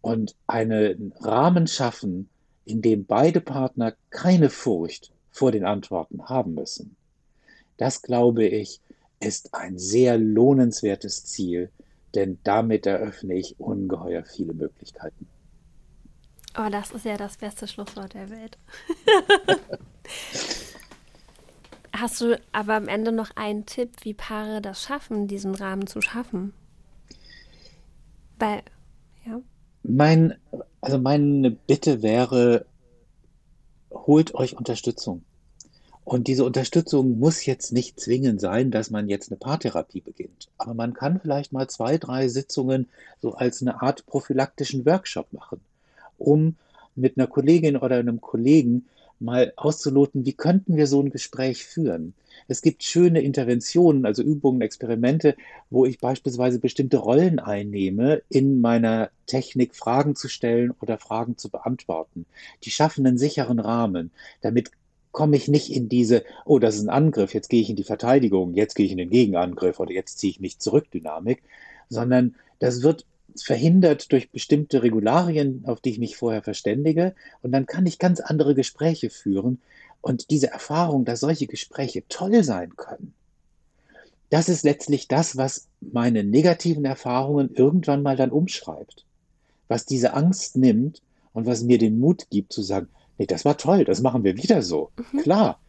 Und einen Rahmen schaffen, in dem beide Partner keine Furcht vor den Antworten haben müssen, das glaube ich, ist ein sehr lohnenswertes Ziel, denn damit eröffne ich ungeheuer viele Möglichkeiten. Oh, das ist ja das beste Schlusswort der Welt. Hast du aber am Ende noch einen Tipp, wie Paare das schaffen, diesen Rahmen zu schaffen? Weil, ja. Mein, also meine Bitte wäre, holt euch Unterstützung. Und diese Unterstützung muss jetzt nicht zwingend sein, dass man jetzt eine Paartherapie beginnt. Aber man kann vielleicht mal zwei, drei Sitzungen so als eine Art prophylaktischen Workshop machen, um mit einer Kollegin oder einem Kollegen mal auszuloten, wie könnten wir so ein Gespräch führen. Es gibt schöne Interventionen, also Übungen, Experimente, wo ich beispielsweise bestimmte Rollen einnehme, in meiner Technik Fragen zu stellen oder Fragen zu beantworten. Die schaffen einen sicheren Rahmen. Damit komme ich nicht in diese, oh, das ist ein Angriff, jetzt gehe ich in die Verteidigung, jetzt gehe ich in den Gegenangriff oder jetzt ziehe ich mich zurück, Dynamik, sondern das wird verhindert durch bestimmte Regularien, auf die ich mich vorher verständige. Und dann kann ich ganz andere Gespräche führen. Und diese Erfahrung, dass solche Gespräche toll sein können, das ist letztlich das, was meine negativen Erfahrungen irgendwann mal dann umschreibt. Was diese Angst nimmt und was mir den Mut gibt zu sagen, nee, das war toll, das machen wir wieder so. Mhm. Klar.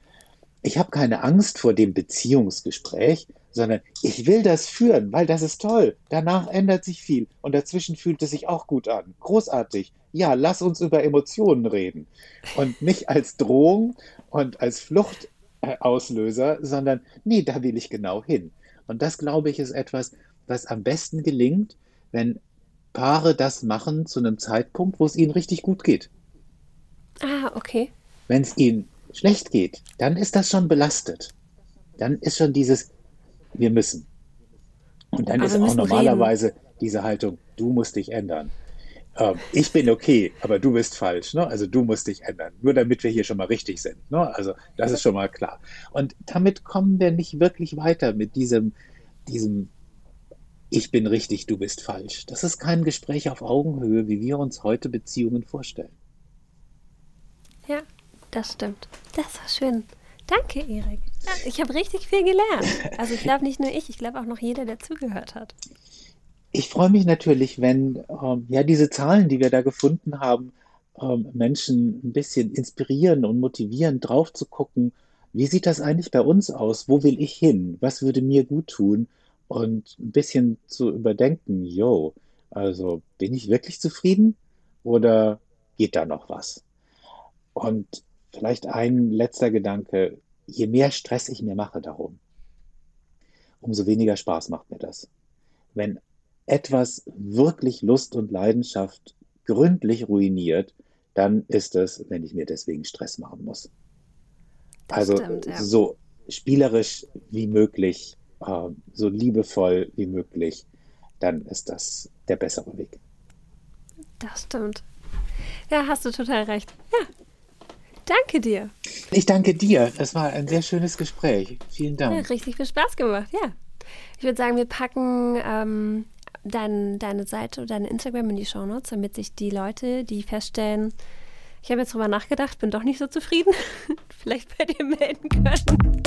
Ich habe keine Angst vor dem Beziehungsgespräch, sondern ich will das führen, weil das ist toll. Danach ändert sich viel und dazwischen fühlt es sich auch gut an. Großartig. Ja, lass uns über Emotionen reden und nicht als Drohung und als Fluchtauslöser, sondern nee, da will ich genau hin. Und das, glaube ich, ist etwas, was am besten gelingt, wenn Paare das machen zu einem Zeitpunkt, wo es ihnen richtig gut geht. Ah, okay. Wenn es ihnen schlecht geht, dann ist das schon belastet. Dann ist schon dieses, wir müssen. Und dann aber ist auch normalerweise reden. diese Haltung, du musst dich ändern. Ähm, ich bin okay, aber du bist falsch. Ne? Also du musst dich ändern. Nur damit wir hier schon mal richtig sind. Ne? Also das ist schon mal klar. Und damit kommen wir nicht wirklich weiter mit diesem, diesem ich bin richtig, du bist falsch. Das ist kein Gespräch auf Augenhöhe, wie wir uns heute Beziehungen vorstellen. Ja, das stimmt. Das war schön. Danke, Erik. Ich habe richtig viel gelernt. Also ich glaube nicht nur ich, ich glaube auch noch jeder, der zugehört hat. Ich freue mich natürlich, wenn ähm, ja diese Zahlen, die wir da gefunden haben, ähm, Menschen ein bisschen inspirieren und motivieren, drauf zu gucken, wie sieht das eigentlich bei uns aus? Wo will ich hin? Was würde mir gut tun? Und ein bisschen zu überdenken, yo, also bin ich wirklich zufrieden oder geht da noch was? Und vielleicht ein letzter Gedanke, je mehr Stress ich mir mache darum, umso weniger Spaß macht mir das. Wenn etwas wirklich Lust und Leidenschaft gründlich ruiniert, dann ist es, wenn ich mir deswegen Stress machen muss. Das also stimmt, ja. so spielerisch wie möglich, äh, so liebevoll wie möglich, dann ist das der bessere Weg. Das stimmt. Ja, hast du total recht. Ja, Danke dir. Ich danke dir. Das war ein sehr schönes Gespräch. Vielen Dank. Ja, richtig viel Spaß gemacht, ja. Ich würde sagen, wir packen ähm, dein, deine Seite oder deine Instagram in die Shownotes, damit sich die Leute, die feststellen, ich habe jetzt drüber nachgedacht, bin doch nicht so zufrieden, vielleicht bei dir melden können.